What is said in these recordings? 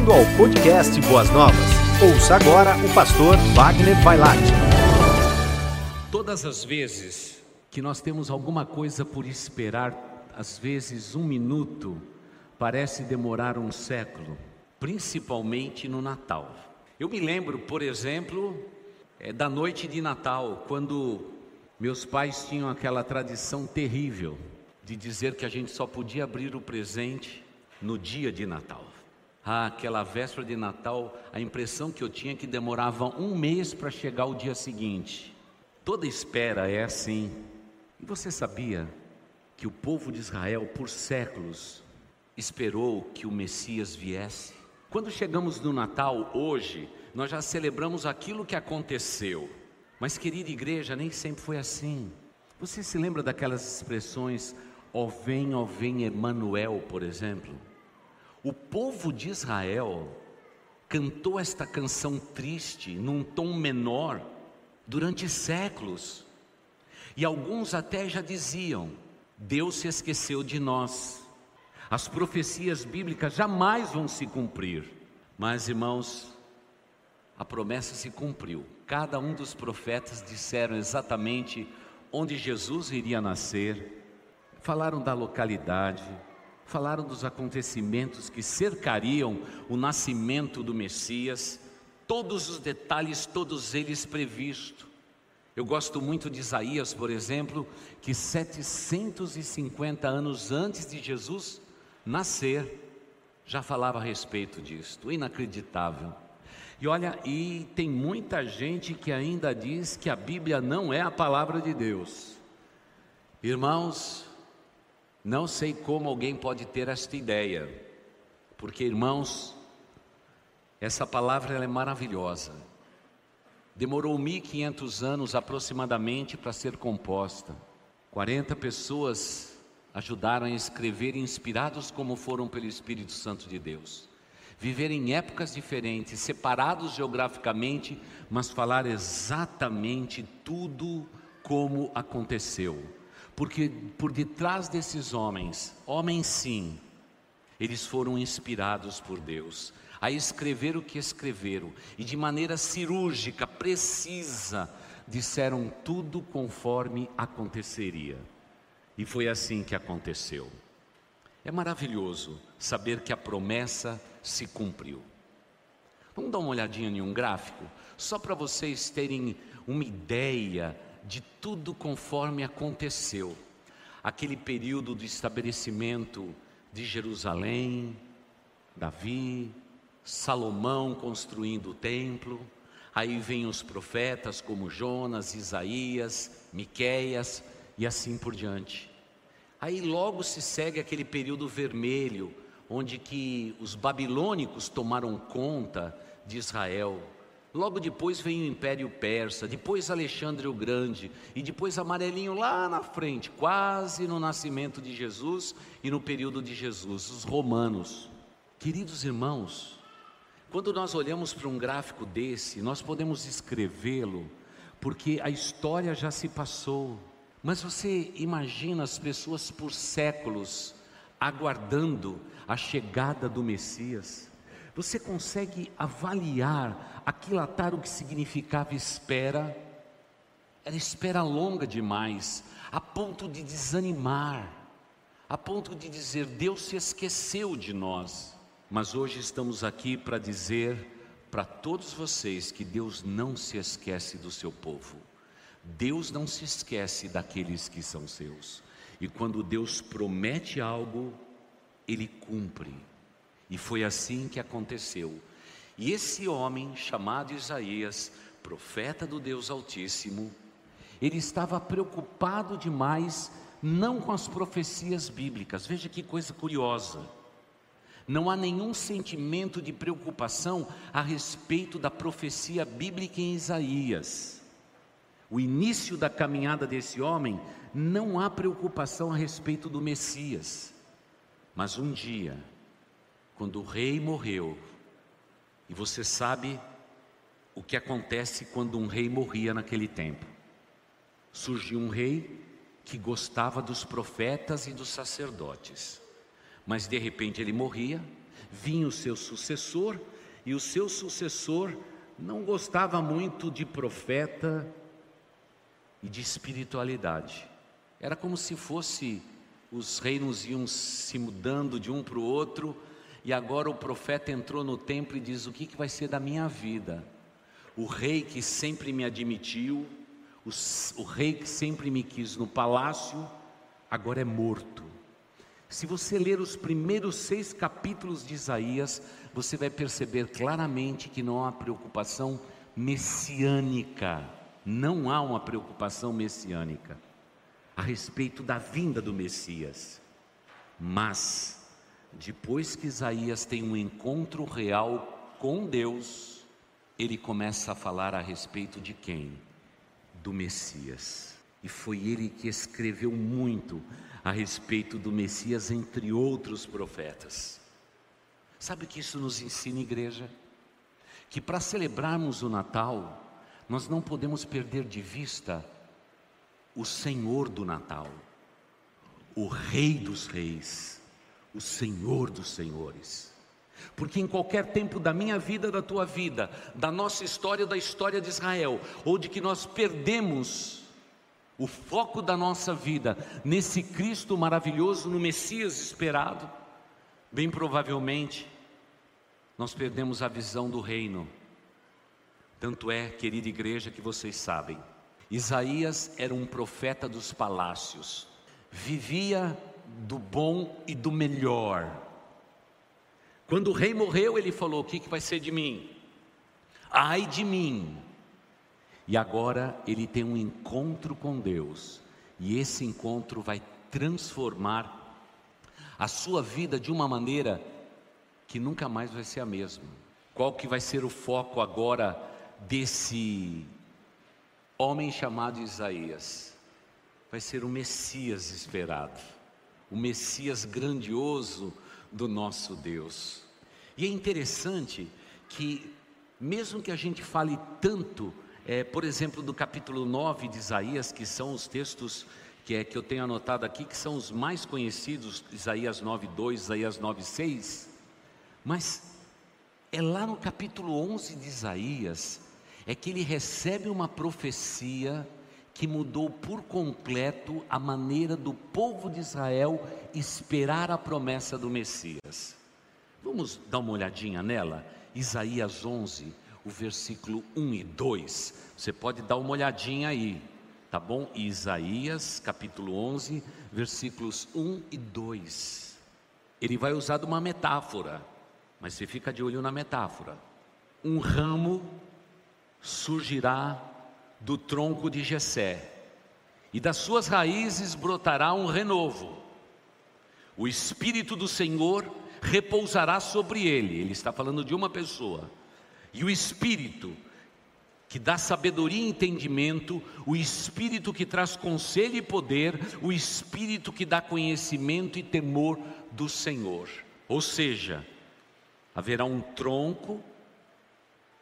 Bem-vindo ao podcast Boas Novas. Ouça agora o pastor Wagner Vailate. Todas as vezes que nós temos alguma coisa por esperar, às vezes um minuto parece demorar um século, principalmente no Natal. Eu me lembro, por exemplo, é, da noite de Natal, quando meus pais tinham aquela tradição terrível de dizer que a gente só podia abrir o presente no dia de Natal. Ah, aquela véspera de Natal, a impressão que eu tinha é que demorava um mês para chegar o dia seguinte. Toda espera é assim. E você sabia que o povo de Israel, por séculos, esperou que o Messias viesse? Quando chegamos no Natal, hoje, nós já celebramos aquilo que aconteceu. Mas, querida igreja, nem sempre foi assim. Você se lembra daquelas expressões, ó vem, ó vem Emanuel, por exemplo? O povo de Israel cantou esta canção triste num tom menor durante séculos. E alguns até já diziam: Deus se esqueceu de nós. As profecias bíblicas jamais vão se cumprir. Mas, irmãos, a promessa se cumpriu. Cada um dos profetas disseram exatamente onde Jesus iria nascer, falaram da localidade, falaram dos acontecimentos que cercariam o nascimento do Messias, todos os detalhes, todos eles previstos. Eu gosto muito de Isaías, por exemplo, que 750 anos antes de Jesus nascer, já falava a respeito disto, inacreditável. E olha, e tem muita gente que ainda diz que a Bíblia não é a palavra de Deus. Irmãos, não sei como alguém pode ter esta ideia, porque irmãos, essa palavra é maravilhosa. Demorou 1500 anos aproximadamente para ser composta. 40 pessoas ajudaram a escrever, inspirados como foram pelo Espírito Santo de Deus. Viver em épocas diferentes, separados geograficamente, mas falar exatamente tudo como aconteceu porque por detrás desses homens, homens sim, eles foram inspirados por Deus a escrever o que escreveram e de maneira cirúrgica, precisa, disseram tudo conforme aconteceria. E foi assim que aconteceu. É maravilhoso saber que a promessa se cumpriu. Vamos dar uma olhadinha em um gráfico, só para vocês terem uma ideia de tudo conforme aconteceu. Aquele período do estabelecimento de Jerusalém, Davi, Salomão construindo o templo, aí vem os profetas como Jonas, Isaías, Miqueias e assim por diante. Aí logo se segue aquele período vermelho, onde que os babilônicos tomaram conta de Israel, Logo depois vem o Império Persa, depois Alexandre o Grande e depois amarelinho lá na frente, quase no nascimento de Jesus e no período de Jesus, os romanos. Queridos irmãos, quando nós olhamos para um gráfico desse, nós podemos escrevê-lo porque a história já se passou. Mas você imagina as pessoas por séculos aguardando a chegada do Messias? Você consegue avaliar, aquilatar o que significava espera? Era espera longa demais, a ponto de desanimar, a ponto de dizer: Deus se esqueceu de nós. Mas hoje estamos aqui para dizer para todos vocês que Deus não se esquece do seu povo. Deus não se esquece daqueles que são seus. E quando Deus promete algo, Ele cumpre. E foi assim que aconteceu. E esse homem, chamado Isaías, profeta do Deus Altíssimo, ele estava preocupado demais não com as profecias bíblicas. Veja que coisa curiosa. Não há nenhum sentimento de preocupação a respeito da profecia bíblica em Isaías. O início da caminhada desse homem, não há preocupação a respeito do Messias. Mas um dia, quando o rei morreu, e você sabe o que acontece quando um rei morria naquele tempo. Surgiu um rei que gostava dos profetas e dos sacerdotes, mas de repente ele morria, vinha o seu sucessor, e o seu sucessor não gostava muito de profeta e de espiritualidade. Era como se fosse os reinos iam se mudando de um para o outro, e agora o profeta entrou no templo e diz: O que, que vai ser da minha vida? O rei que sempre me admitiu, o, o rei que sempre me quis no palácio, agora é morto. Se você ler os primeiros seis capítulos de Isaías, você vai perceber claramente que não há preocupação messiânica, não há uma preocupação messiânica a respeito da vinda do Messias. Mas, depois que Isaías tem um encontro real com Deus, ele começa a falar a respeito de quem? Do Messias. E foi ele que escreveu muito a respeito do Messias, entre outros profetas. Sabe o que isso nos ensina, igreja? Que para celebrarmos o Natal, nós não podemos perder de vista o Senhor do Natal, o Rei dos Reis, o Senhor dos Senhores. Porque em qualquer tempo da minha vida, da tua vida, da nossa história, da história de Israel, ou de que nós perdemos o foco da nossa vida nesse Cristo maravilhoso, no Messias esperado, bem provavelmente nós perdemos a visão do reino. Tanto é, querida igreja, que vocês sabem, Isaías era um profeta dos palácios, vivia do bom e do melhor. Quando o rei morreu, ele falou: O que, que vai ser de mim? Ai de mim. E agora ele tem um encontro com Deus, e esse encontro vai transformar a sua vida de uma maneira que nunca mais vai ser a mesma. Qual que vai ser o foco agora desse homem chamado Isaías vai ser o Messias esperado, o Messias grandioso do nosso Deus. E é interessante que, mesmo que a gente fale tanto, é, por exemplo, do capítulo 9 de Isaías, que são os textos que, é, que eu tenho anotado aqui, que são os mais conhecidos, Isaías 9,2, Isaías 9,6, mas é lá no capítulo 11 de Isaías é que ele recebe uma profecia que mudou por completo a maneira do povo de Israel esperar a promessa do Messias. Vamos dar uma olhadinha nela? Isaías 11, o versículo 1 e 2. Você pode dar uma olhadinha aí, tá bom? Isaías, capítulo 11, versículos 1 e 2. Ele vai usar de uma metáfora, mas você fica de olho na metáfora. Um ramo surgirá do tronco de Jessé, e das suas raízes brotará um renovo. O espírito do Senhor repousará sobre ele. Ele está falando de uma pessoa. E o espírito que dá sabedoria e entendimento, o espírito que traz conselho e poder, o espírito que dá conhecimento e temor do Senhor. Ou seja, haverá um tronco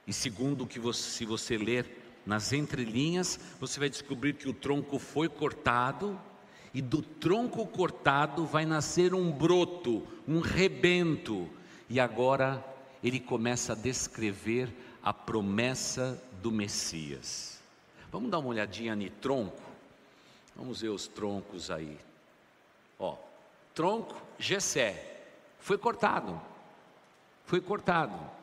e segundo o que você, se você ler nas entrelinhas, você vai descobrir que o tronco foi cortado, e do tronco cortado vai nascer um broto, um rebento. E agora ele começa a descrever a promessa do Messias. Vamos dar uma olhadinha no tronco? Vamos ver os troncos aí. Ó, tronco Gessé foi cortado. Foi cortado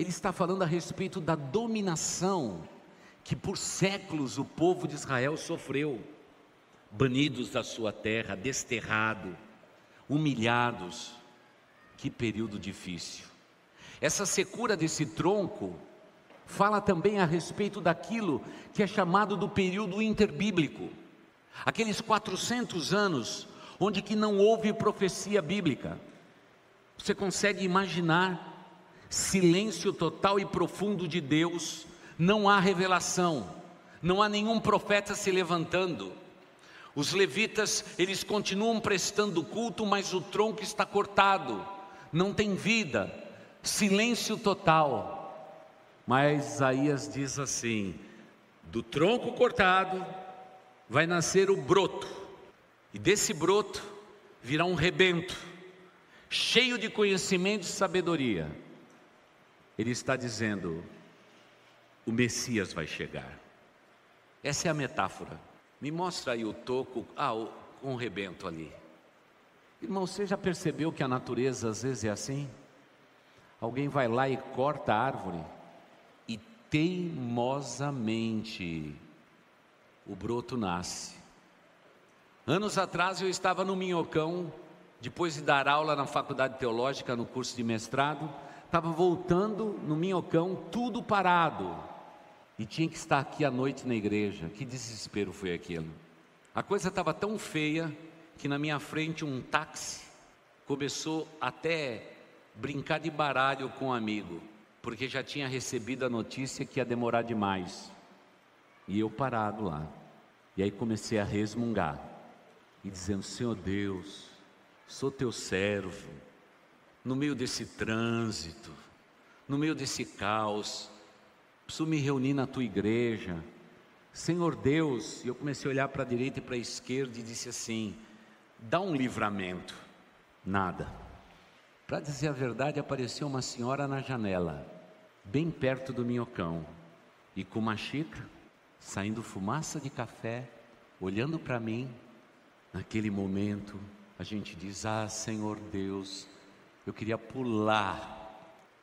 ele está falando a respeito da dominação que por séculos o povo de Israel sofreu, banidos da sua terra, desterrado, humilhados. Que período difícil. Essa secura desse tronco fala também a respeito daquilo que é chamado do período interbíblico. Aqueles 400 anos onde que não houve profecia bíblica. Você consegue imaginar silêncio total e profundo de Deus, não há revelação, não há nenhum profeta se levantando. Os levitas, eles continuam prestando culto, mas o tronco está cortado, não tem vida, silêncio total. Mas Isaías diz assim: do tronco cortado vai nascer o broto, e desse broto virá um rebento, cheio de conhecimento e sabedoria. Ele está dizendo: o Messias vai chegar. Essa é a metáfora. Me mostra aí o toco, ah, o rebento ali. Irmão, você já percebeu que a natureza às vezes é assim? Alguém vai lá e corta a árvore e teimosamente o broto nasce. Anos atrás eu estava no Minhocão, depois de dar aula na faculdade teológica, no curso de mestrado, estava voltando no Minhocão, tudo parado. E tinha que estar aqui à noite na igreja. Que desespero foi aquilo. A coisa estava tão feia que na minha frente um táxi começou até brincar de baralho com um amigo, porque já tinha recebido a notícia que ia demorar demais. E eu parado lá. E aí comecei a resmungar e dizendo: Senhor Deus, sou teu servo, no meio desse trânsito, no meio desse caos, preciso me reunir na tua igreja. Senhor Deus, e eu comecei a olhar para a direita e para a esquerda e disse assim: dá um livramento. Nada. Para dizer a verdade, apareceu uma senhora na janela, bem perto do minhocão, e com uma xícara, saindo fumaça de café, olhando para mim. Naquele momento, a gente diz: Ah, Senhor Deus, eu queria pular.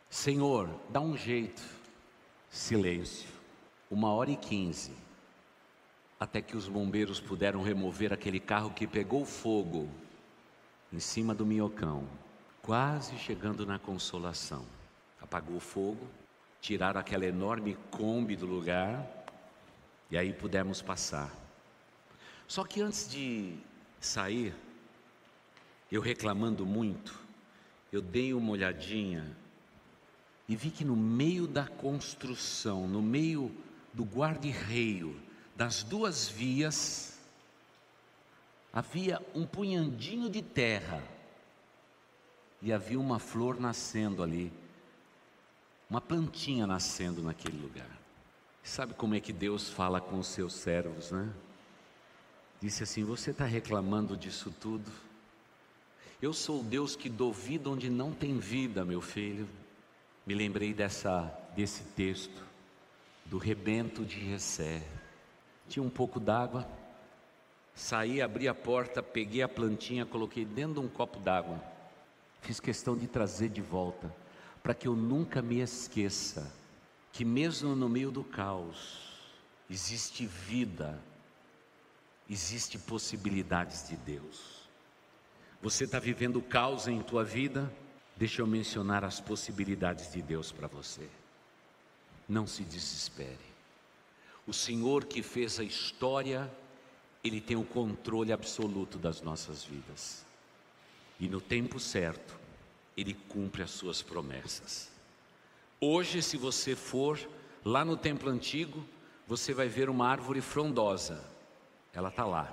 Senhor, dá um jeito. Silêncio. Uma hora e quinze. Até que os bombeiros puderam remover aquele carro que pegou fogo em cima do minhocão, quase chegando na consolação. Apagou o fogo, tiraram aquela enorme Kombi do lugar e aí pudemos passar. Só que antes de sair, eu reclamando muito, eu dei uma olhadinha e vi que no meio da construção, no meio do guarda-reio das duas vias, havia um punhandinho de terra e havia uma flor nascendo ali, uma plantinha nascendo naquele lugar. Sabe como é que Deus fala com os seus servos, né? Disse assim: Você está reclamando disso tudo? Eu sou o Deus que dou vida onde não tem vida, meu filho. Me lembrei dessa, desse texto, do rebento de Jessé. Tinha um pouco d'água, saí, abri a porta, peguei a plantinha, coloquei dentro de um copo d'água. Fiz questão de trazer de volta, para que eu nunca me esqueça que, mesmo no meio do caos, existe vida, existe possibilidades de Deus. Você está vivendo caos em tua vida? Deixa eu mencionar as possibilidades de Deus para você. Não se desespere. O Senhor que fez a história, Ele tem o controle absoluto das nossas vidas. E no tempo certo, Ele cumpre as suas promessas. Hoje, se você for lá no templo antigo, você vai ver uma árvore frondosa. Ela está lá.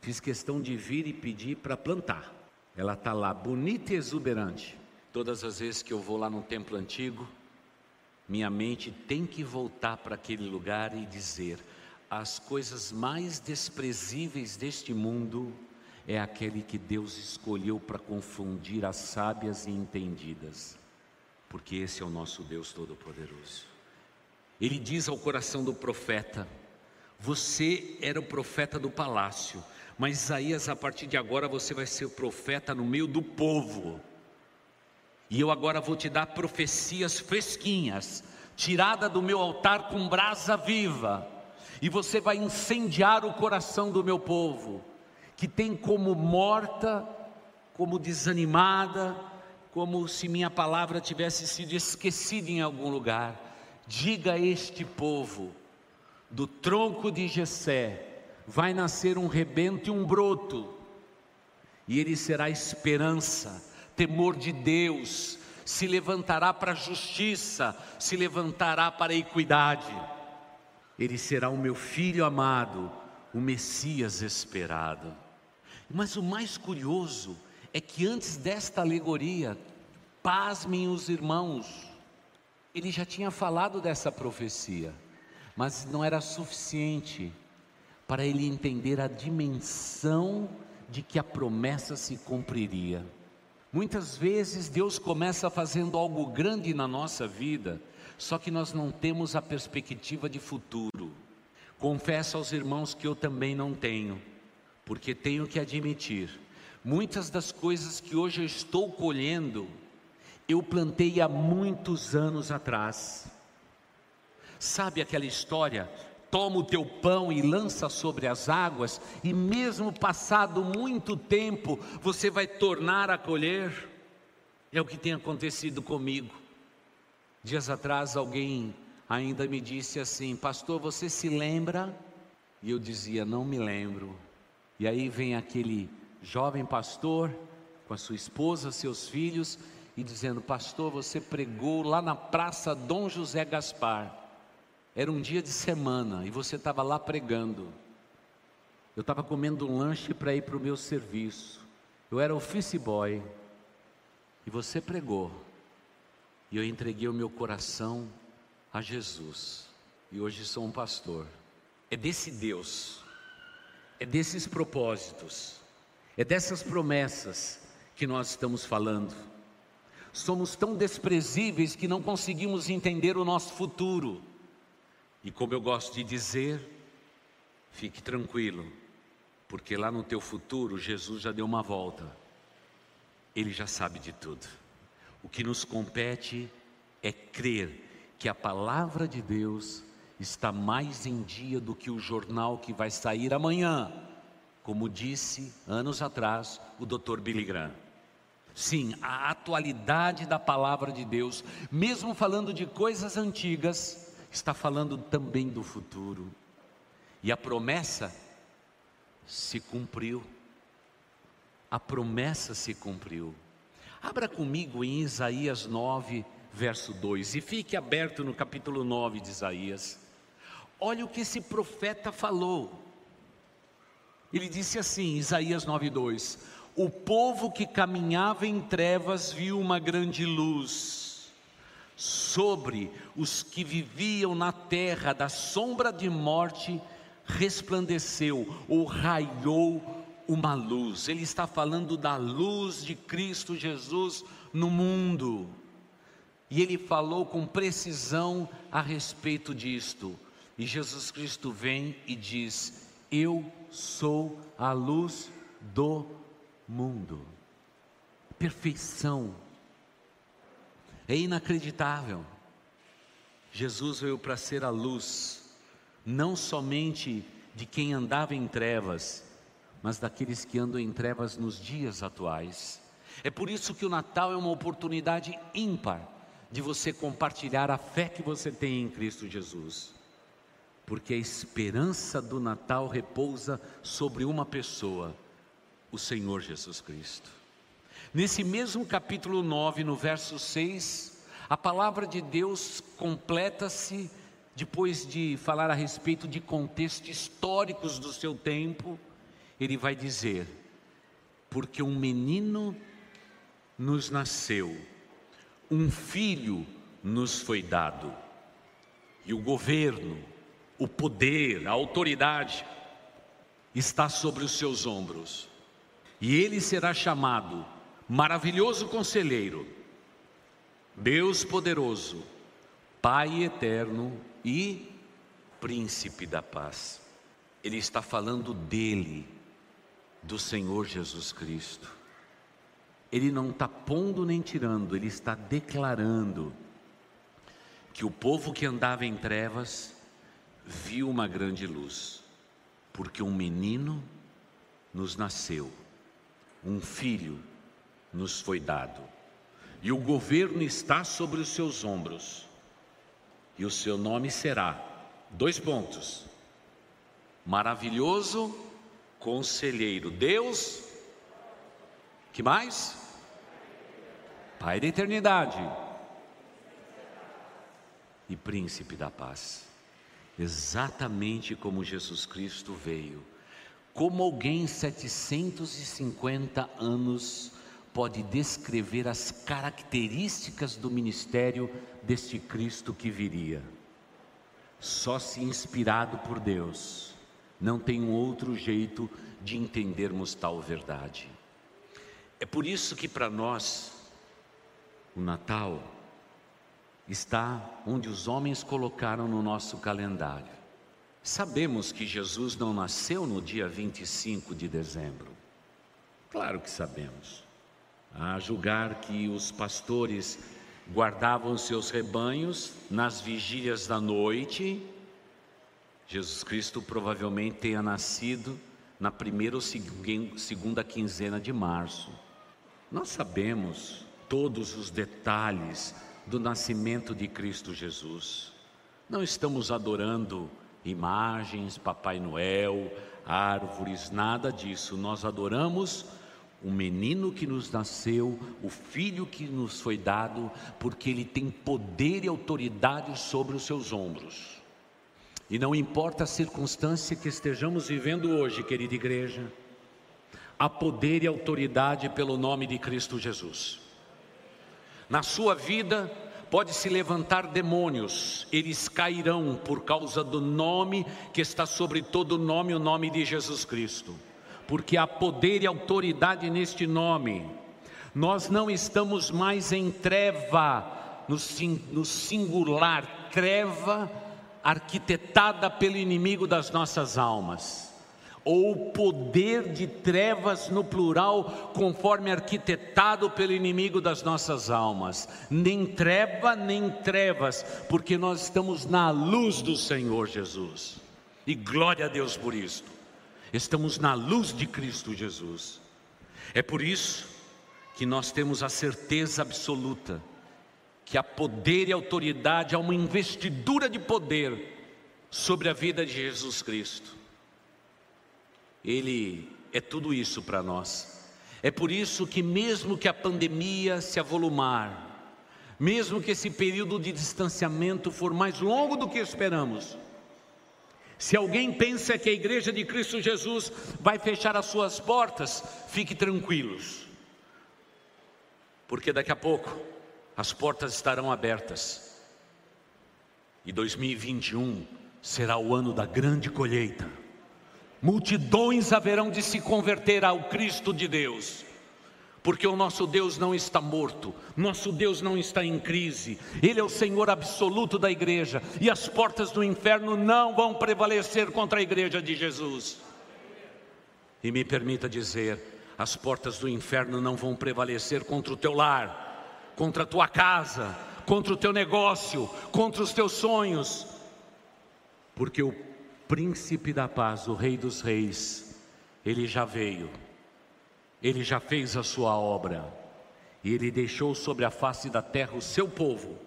Fiz questão de vir e pedir para plantar. Ela está lá, bonita e exuberante. Todas as vezes que eu vou lá no templo antigo, minha mente tem que voltar para aquele lugar e dizer: as coisas mais desprezíveis deste mundo é aquele que Deus escolheu para confundir as sábias e entendidas, porque esse é o nosso Deus Todo-Poderoso. Ele diz ao coração do profeta: Você era o profeta do palácio, mas Isaías, a partir de agora, você vai ser profeta no meio do povo. E eu agora vou te dar profecias fresquinhas, tirada do meu altar com brasa viva. E você vai incendiar o coração do meu povo, que tem como morta, como desanimada, como se minha palavra tivesse sido esquecida em algum lugar. Diga a este povo, do tronco de Jessé, vai nascer um rebento e um broto, e ele será esperança, temor de Deus, se levantará para a justiça, se levantará para a equidade. Ele será o meu filho amado, o Messias esperado. Mas o mais curioso é que antes desta alegoria, pasmem os irmãos, ele já tinha falado dessa profecia, mas não era suficiente para ele entender a dimensão de que a promessa se cumpriria. Muitas vezes Deus começa fazendo algo grande na nossa vida, só que nós não temos a perspectiva de futuro. Confesso aos irmãos que eu também não tenho, porque tenho que admitir, muitas das coisas que hoje eu estou colhendo, eu plantei há muitos anos atrás. Sabe aquela história? Toma o teu pão e lança sobre as águas, e mesmo passado muito tempo, você vai tornar a colher. É o que tem acontecido comigo. Dias atrás, alguém ainda me disse assim: Pastor, você se lembra? E eu dizia: Não me lembro. E aí vem aquele jovem pastor com a sua esposa, seus filhos, e dizendo: Pastor, você pregou lá na praça Dom José Gaspar. Era um dia de semana e você estava lá pregando. Eu estava comendo um lanche para ir para o meu serviço. Eu era office boy. E você pregou. E eu entreguei o meu coração a Jesus. E hoje sou um pastor. É desse Deus, é desses propósitos, é dessas promessas que nós estamos falando. Somos tão desprezíveis que não conseguimos entender o nosso futuro. E como eu gosto de dizer, fique tranquilo, porque lá no teu futuro Jesus já deu uma volta. Ele já sabe de tudo. O que nos compete é crer que a palavra de Deus está mais em dia do que o jornal que vai sair amanhã, como disse anos atrás o Dr. Billy Graham. Sim, a atualidade da palavra de Deus, mesmo falando de coisas antigas, está falando também do futuro. E a promessa se cumpriu. A promessa se cumpriu. Abra comigo em Isaías 9, verso 2, e fique aberto no capítulo 9 de Isaías. Olha o que esse profeta falou. Ele disse assim, Isaías 2: O povo que caminhava em trevas viu uma grande luz sobre os que viviam na terra da sombra de morte, resplandeceu ou raiou uma luz. Ele está falando da luz de Cristo Jesus no mundo. E ele falou com precisão a respeito disto. E Jesus Cristo vem e diz: Eu sou a luz do mundo. Perfeição é inacreditável. Jesus veio para ser a luz, não somente de quem andava em trevas, mas daqueles que andam em trevas nos dias atuais. É por isso que o Natal é uma oportunidade ímpar de você compartilhar a fé que você tem em Cristo Jesus. Porque a esperança do Natal repousa sobre uma pessoa, o Senhor Jesus Cristo. Nesse mesmo capítulo 9, no verso 6, a palavra de Deus completa-se depois de falar a respeito de contextos históricos do seu tempo, ele vai dizer: Porque um menino nos nasceu, um filho nos foi dado, e o governo, o poder, a autoridade está sobre os seus ombros, e ele será chamado Maravilhoso conselheiro, Deus poderoso, Pai eterno e Príncipe da paz. Ele está falando dele, do Senhor Jesus Cristo. Ele não está pondo nem tirando, ele está declarando que o povo que andava em trevas viu uma grande luz, porque um menino nos nasceu, um filho nos foi dado, e o governo está sobre os seus ombros, e o seu nome será: dois pontos, maravilhoso conselheiro, Deus, que mais? Pai da eternidade e príncipe da paz. Exatamente como Jesus Cristo veio, como alguém 750 anos pode descrever as características do ministério deste Cristo que viria. Só se inspirado por Deus, não tem um outro jeito de entendermos tal verdade. É por isso que para nós o Natal está onde os homens colocaram no nosso calendário. Sabemos que Jesus não nasceu no dia 25 de dezembro. Claro que sabemos. A julgar que os pastores guardavam seus rebanhos nas vigílias da noite, Jesus Cristo provavelmente tenha nascido na primeira ou segunda quinzena de março. Nós sabemos todos os detalhes do nascimento de Cristo Jesus. Não estamos adorando imagens, Papai Noel, árvores, nada disso. Nós adoramos o menino que nos nasceu, o filho que nos foi dado, porque ele tem poder e autoridade sobre os seus ombros. E não importa a circunstância que estejamos vivendo hoje, querida igreja, há poder e autoridade pelo nome de Cristo Jesus. Na sua vida, pode se levantar demônios, eles cairão por causa do nome que está sobre todo nome, o nome de Jesus Cristo, porque há poder e autoridade neste nome. Nós não estamos mais em treva, no singular, treva arquitetada pelo inimigo das nossas almas ou poder de trevas no plural, conforme arquitetado pelo inimigo das nossas almas. Nem treva, nem trevas, porque nós estamos na luz do Senhor Jesus. E glória a Deus por isto. Estamos na luz de Cristo Jesus. É por isso que nós temos a certeza absoluta que há poder e autoridade, há uma investidura de poder sobre a vida de Jesus Cristo. Ele é tudo isso para nós. É por isso que, mesmo que a pandemia se avolumar, mesmo que esse período de distanciamento for mais longo do que esperamos, se alguém pensa que a igreja de Cristo Jesus vai fechar as suas portas, fique tranquilos, porque daqui a pouco as portas estarão abertas. E 2021 será o ano da grande colheita. Multidões haverão de se converter ao Cristo de Deus. Porque o nosso Deus não está morto, nosso Deus não está em crise, Ele é o Senhor absoluto da igreja, e as portas do inferno não vão prevalecer contra a igreja de Jesus. E me permita dizer: as portas do inferno não vão prevalecer contra o teu lar, contra a tua casa, contra o teu negócio, contra os teus sonhos, porque o príncipe da paz, o rei dos reis, ele já veio, ele já fez a sua obra, e ele deixou sobre a face da terra o seu povo,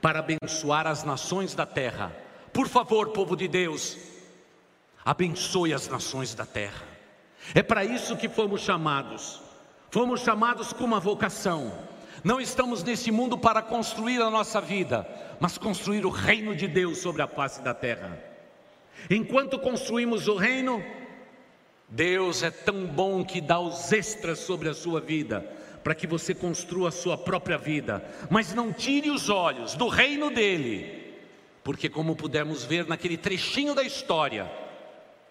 para abençoar as nações da terra. Por favor, povo de Deus, abençoe as nações da terra. É para isso que fomos chamados. Fomos chamados com uma vocação. Não estamos nesse mundo para construir a nossa vida, mas construir o reino de Deus sobre a face da terra. Enquanto construímos o reino, Deus é tão bom que dá os extras sobre a sua vida, para que você construa a sua própria vida, mas não tire os olhos do reino dele, porque, como pudemos ver naquele trechinho da história,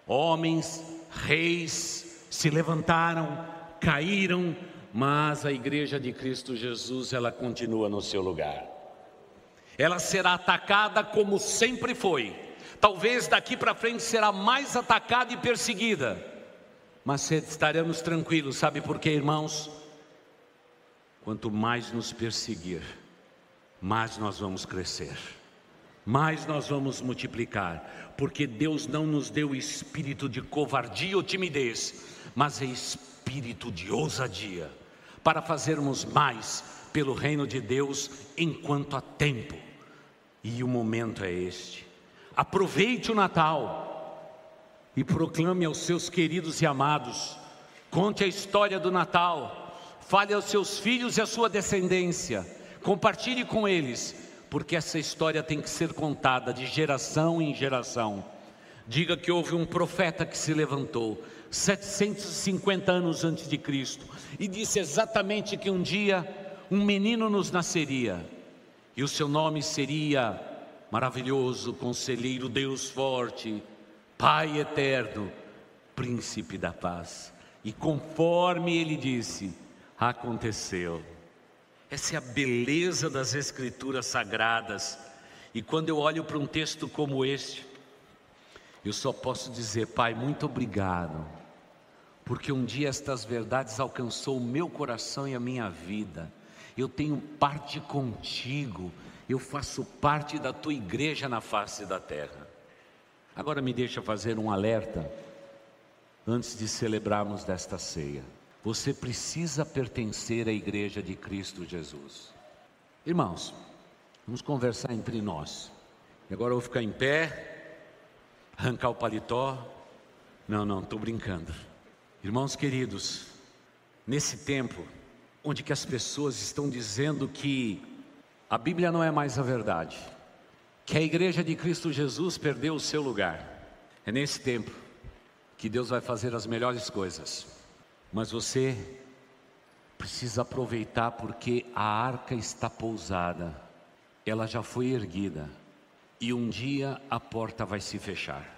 homens, reis se levantaram, caíram, mas a igreja de Cristo Jesus, ela continua no seu lugar. Ela será atacada como sempre foi. Talvez daqui para frente será mais atacada e perseguida, mas estaremos tranquilos, sabe por quê, irmãos? Quanto mais nos perseguir, mais nós vamos crescer, mais nós vamos multiplicar, porque Deus não nos deu espírito de covardia ou timidez, mas é espírito de ousadia, para fazermos mais pelo reino de Deus enquanto há tempo, e o momento é este. Aproveite o Natal e proclame aos seus queridos e amados. Conte a história do Natal. Fale aos seus filhos e à sua descendência. Compartilhe com eles, porque essa história tem que ser contada de geração em geração. Diga que houve um profeta que se levantou 750 anos antes de Cristo e disse exatamente que um dia um menino nos nasceria e o seu nome seria maravilhoso, conselheiro, Deus forte, Pai eterno, príncipe da paz. E conforme ele disse, aconteceu. Essa é a beleza das Escrituras Sagradas. E quando eu olho para um texto como este, eu só posso dizer, Pai, muito obrigado, porque um dia estas verdades alcançou o meu coração e a minha vida. Eu tenho parte contigo, eu faço parte da tua igreja na face da terra. Agora me deixa fazer um alerta antes de celebrarmos desta ceia. Você precisa pertencer à igreja de Cristo Jesus. Irmãos, vamos conversar entre nós. E agora eu vou ficar em pé, arrancar o paletó. Não, não, estou brincando. Irmãos queridos, nesse tempo onde que as pessoas estão dizendo que a Bíblia não é mais a verdade, que a igreja de Cristo Jesus perdeu o seu lugar. É nesse tempo que Deus vai fazer as melhores coisas. Mas você precisa aproveitar porque a arca está pousada, ela já foi erguida e um dia a porta vai se fechar.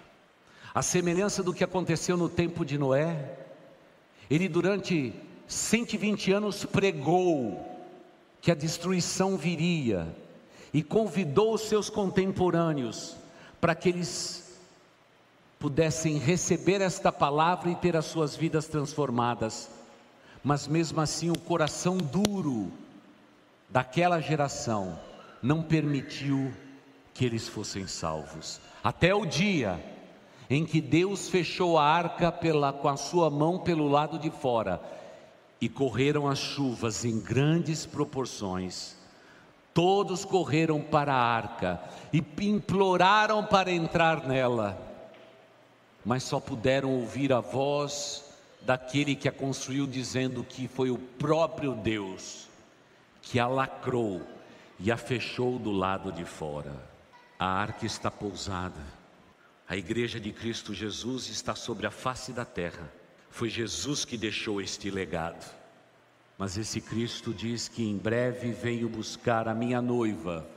A semelhança do que aconteceu no tempo de Noé, ele durante 120 anos pregou que a destruição viria e convidou os seus contemporâneos para que eles pudessem receber esta palavra e ter as suas vidas transformadas. Mas mesmo assim, o coração duro daquela geração não permitiu que eles fossem salvos. Até o dia em que Deus fechou a arca pela, com a sua mão pelo lado de fora e correram as chuvas em grandes proporções. Todos correram para a arca e imploraram para entrar nela mas só puderam ouvir a voz daquele que a construiu, dizendo que foi o próprio Deus que a lacrou e a fechou do lado de fora. A arca está pousada, a igreja de Cristo Jesus está sobre a face da terra. Foi Jesus que deixou este legado. Mas esse Cristo diz que em breve veio buscar a minha noiva,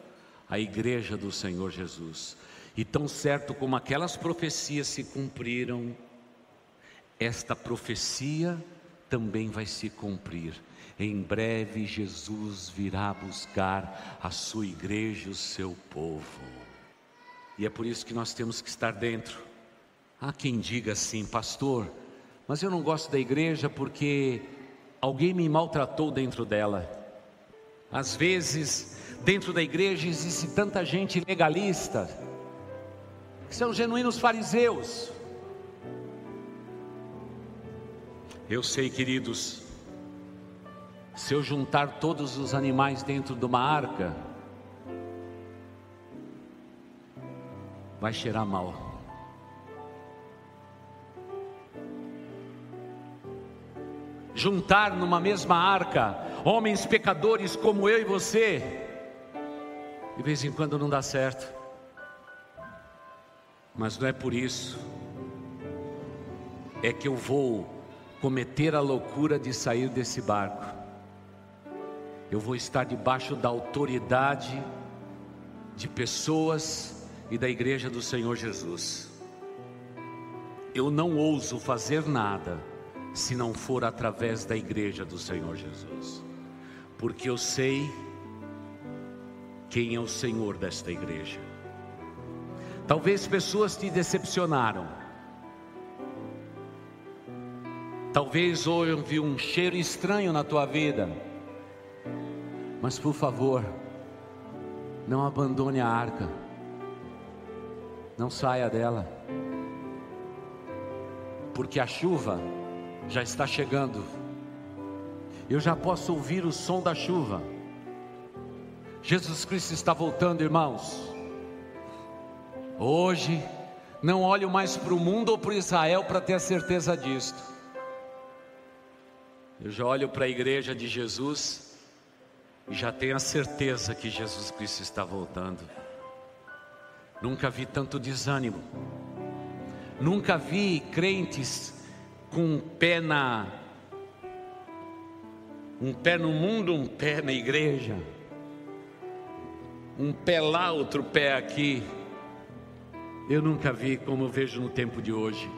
a igreja do Senhor Jesus. E tão certo como aquelas profecias se cumpriram, esta profecia também vai se cumprir. Em breve Jesus virá buscar a sua igreja, o seu povo. E é por isso que nós temos que estar dentro. Há quem diga assim, pastor, mas eu não gosto da igreja porque alguém me maltratou dentro dela. Às vezes, dentro da igreja existe tanta gente legalista que são genuínos fariseus. Eu sei, queridos, se eu juntar todos os animais dentro de uma arca, vai cheirar mal. Juntar numa mesma arca homens pecadores como eu e você, de vez em quando não dá certo. Mas não é por isso, é que eu vou cometer a loucura de sair desse barco. Eu vou estar debaixo da autoridade de pessoas e da igreja do Senhor Jesus. Eu não ouso fazer nada se não for através da igreja do Senhor Jesus, porque eu sei quem é o Senhor desta igreja. Talvez pessoas te decepcionaram. Talvez houve um cheiro estranho na tua vida. Mas por favor, não abandone a arca. Não saia dela. Porque a chuva já está chegando. Eu já posso ouvir o som da chuva. Jesus Cristo está voltando, irmãos. Hoje, não olho mais para o mundo ou para Israel para ter a certeza disto. Eu já olho para a igreja de Jesus e já tenho a certeza que Jesus Cristo está voltando. Nunca vi tanto desânimo. Nunca vi crentes com um pé na um pé no mundo, um pé na igreja. Um pé lá, outro pé aqui eu nunca vi como eu vejo no tempo de hoje.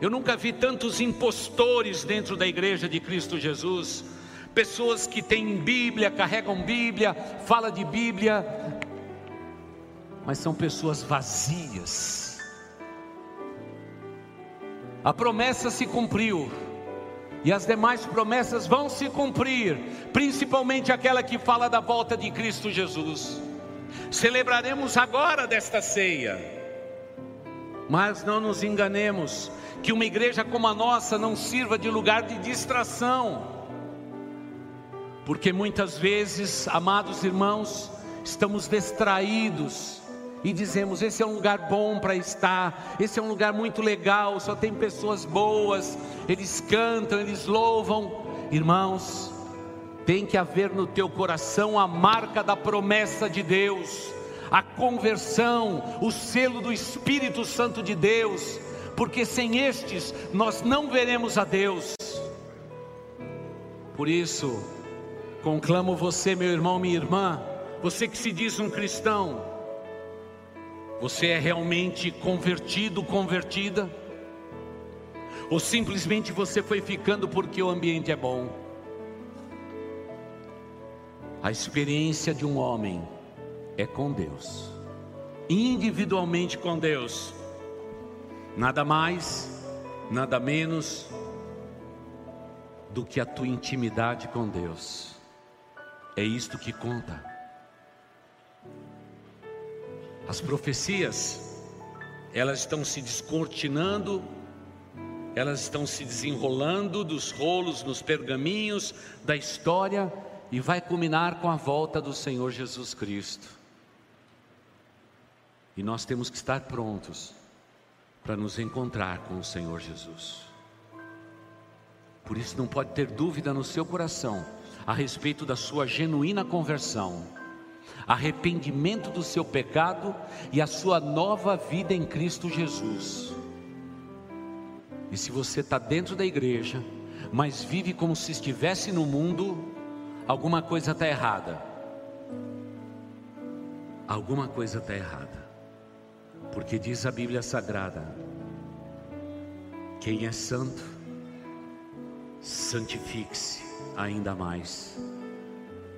Eu nunca vi tantos impostores dentro da igreja de Cristo Jesus. Pessoas que têm Bíblia, carregam Bíblia, fala de Bíblia, mas são pessoas vazias. A promessa se cumpriu. E as demais promessas vão se cumprir, principalmente aquela que fala da volta de Cristo Jesus. Celebraremos agora desta ceia, mas não nos enganemos, que uma igreja como a nossa não sirva de lugar de distração, porque muitas vezes, amados irmãos, estamos distraídos e dizemos: esse é um lugar bom para estar, esse é um lugar muito legal, só tem pessoas boas, eles cantam, eles louvam. Irmãos, tem que haver no teu coração a marca da promessa de Deus, a conversão, o selo do Espírito Santo de Deus, porque sem estes nós não veremos a Deus. Por isso, conclamo você, meu irmão, minha irmã, você que se diz um cristão, você é realmente convertido, convertida? Ou simplesmente você foi ficando porque o ambiente é bom? A experiência de um homem é com Deus, individualmente com Deus, nada mais, nada menos do que a tua intimidade com Deus, é isto que conta. As profecias, elas estão se descortinando, elas estão se desenrolando dos rolos, nos pergaminhos da história e vai culminar com a volta do Senhor Jesus Cristo. E nós temos que estar prontos para nos encontrar com o Senhor Jesus. Por isso não pode ter dúvida no seu coração a respeito da sua genuína conversão arrependimento do seu pecado e a sua nova vida em Cristo Jesus. E se você está dentro da igreja, mas vive como se estivesse no mundo, alguma coisa está errada. Alguma coisa está errada, porque diz a Bíblia Sagrada: quem é santo, santifique-se ainda mais,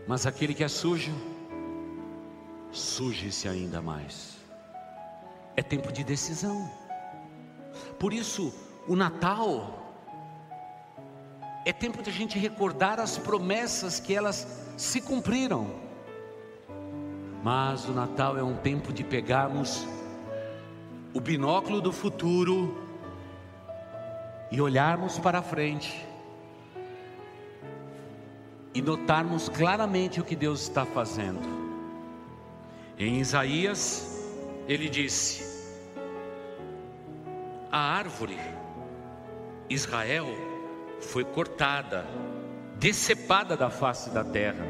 mas aquele que é sujo, suje-se ainda mais. É tempo de decisão. Por isso, o Natal é tempo de a gente recordar as promessas que elas se cumpriram. Mas o Natal é um tempo de pegarmos o binóculo do futuro e olharmos para frente e notarmos claramente o que Deus está fazendo. Em Isaías, ele disse: A árvore, Israel, foi cortada, decepada da face da terra.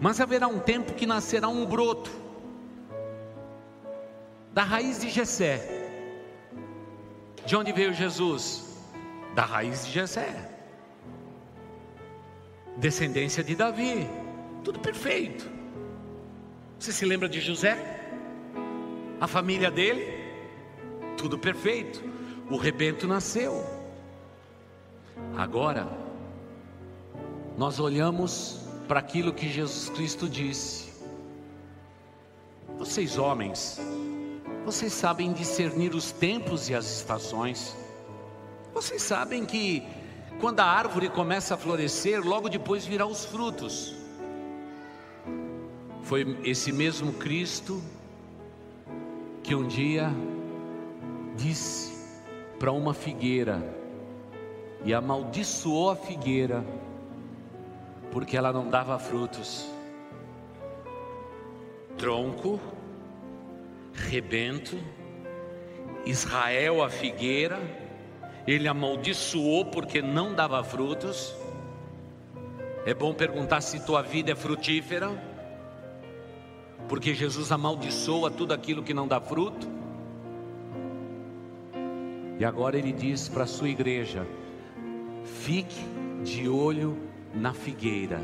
Mas haverá um tempo que nascerá um broto da raiz de Jessé. De onde veio Jesus? Da raiz de Jessé. Descendência de Davi. Tudo perfeito. Você se lembra de José? A família dele? Tudo perfeito. O rebento nasceu. Agora, nós olhamos para aquilo que Jesus Cristo disse. Vocês homens, vocês sabem discernir os tempos e as estações. Vocês sabem que quando a árvore começa a florescer, logo depois virá os frutos. Foi esse mesmo Cristo que um dia disse para uma figueira e amaldiçoou a figueira porque ela não dava frutos. Tronco, rebento, Israel a figueira, ele amaldiçoou porque não dava frutos. É bom perguntar se tua vida é frutífera porque Jesus amaldiçoa tudo aquilo que não dá fruto. E agora ele diz para a sua igreja: fique de olho na figueira.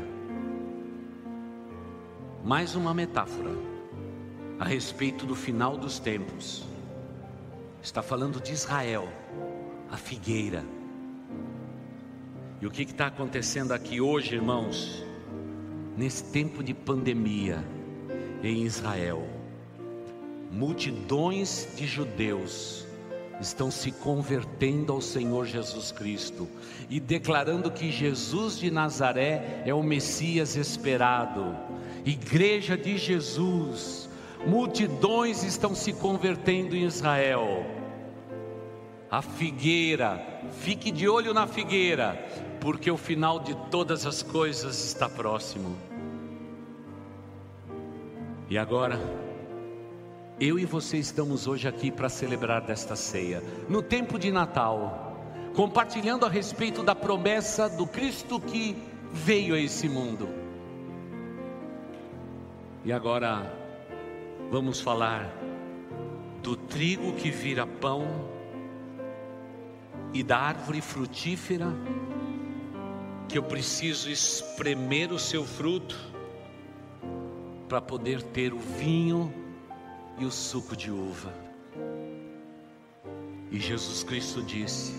Mais uma metáfora a respeito do final dos tempos. Está falando de Israel, a figueira. E o que está acontecendo aqui hoje, irmãos? Nesse tempo de pandemia em Israel, multidões de judeus estão se convertendo ao Senhor Jesus Cristo e declarando que Jesus de Nazaré é o Messias esperado. Igreja de Jesus, multidões estão se convertendo em Israel. A figueira, fique de olho na figueira, porque o final de todas as coisas está próximo. E agora, eu e você estamos hoje aqui para celebrar desta ceia, no tempo de Natal, compartilhando a respeito da promessa do Cristo que veio a esse mundo. E agora, vamos falar do trigo que vira pão e da árvore frutífera que eu preciso espremer o seu fruto para poder ter o vinho e o suco de uva. E Jesus Cristo disse: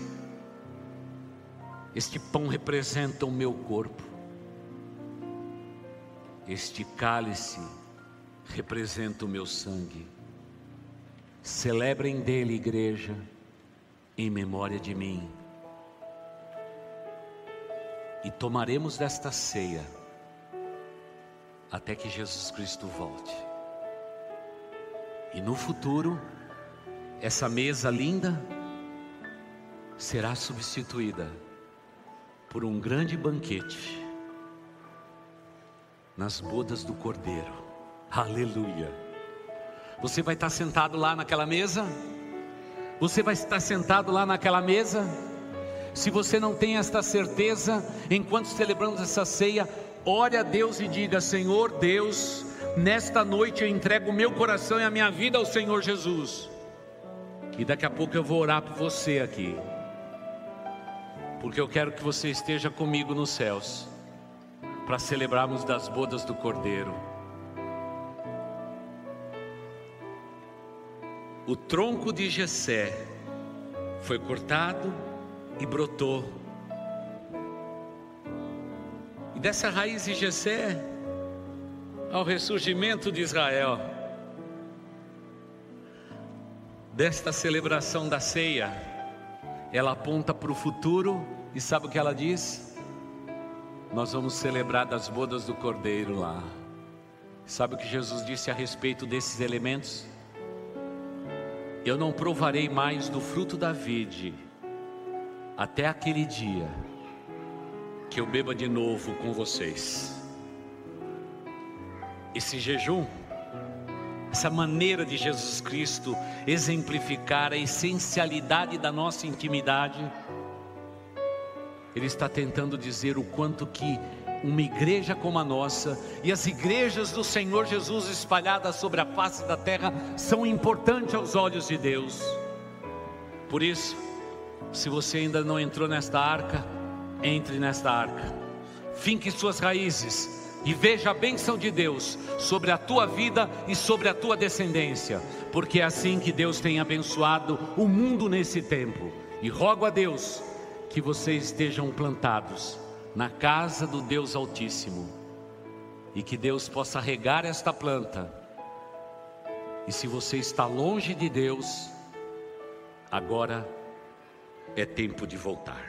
Este pão representa o meu corpo, este cálice representa o meu sangue. Celebrem dele, igreja, em memória de mim. E tomaremos desta ceia até que Jesus Cristo volte. E no futuro, essa mesa linda será substituída por um grande banquete nas bodas do Cordeiro. Aleluia. Você vai estar sentado lá naquela mesa? Você vai estar sentado lá naquela mesa? Se você não tem esta certeza, enquanto celebramos essa ceia, ore a Deus e diga: Senhor Deus, Nesta noite eu entrego o meu coração e a minha vida ao Senhor Jesus. E daqui a pouco eu vou orar por você aqui. Porque eu quero que você esteja comigo nos céus. Para celebrarmos das bodas do Cordeiro. O tronco de Jessé foi cortado e brotou. E dessa raiz de Jessé ao ressurgimento de Israel. Desta celebração da ceia, ela aponta para o futuro e sabe o que ela diz? Nós vamos celebrar das bodas do Cordeiro lá. Sabe o que Jesus disse a respeito desses elementos? Eu não provarei mais do fruto da vide até aquele dia que eu beba de novo com vocês esse jejum, essa maneira de Jesus Cristo exemplificar a essencialidade da nossa intimidade, ele está tentando dizer o quanto que uma igreja como a nossa e as igrejas do Senhor Jesus espalhadas sobre a face da terra são importantes aos olhos de Deus. Por isso, se você ainda não entrou nesta arca, entre nesta arca. Finque suas raízes e veja a bênção de Deus sobre a tua vida e sobre a tua descendência, porque é assim que Deus tem abençoado o mundo nesse tempo. E rogo a Deus que vocês estejam plantados na casa do Deus Altíssimo e que Deus possa regar esta planta. E se você está longe de Deus, agora é tempo de voltar.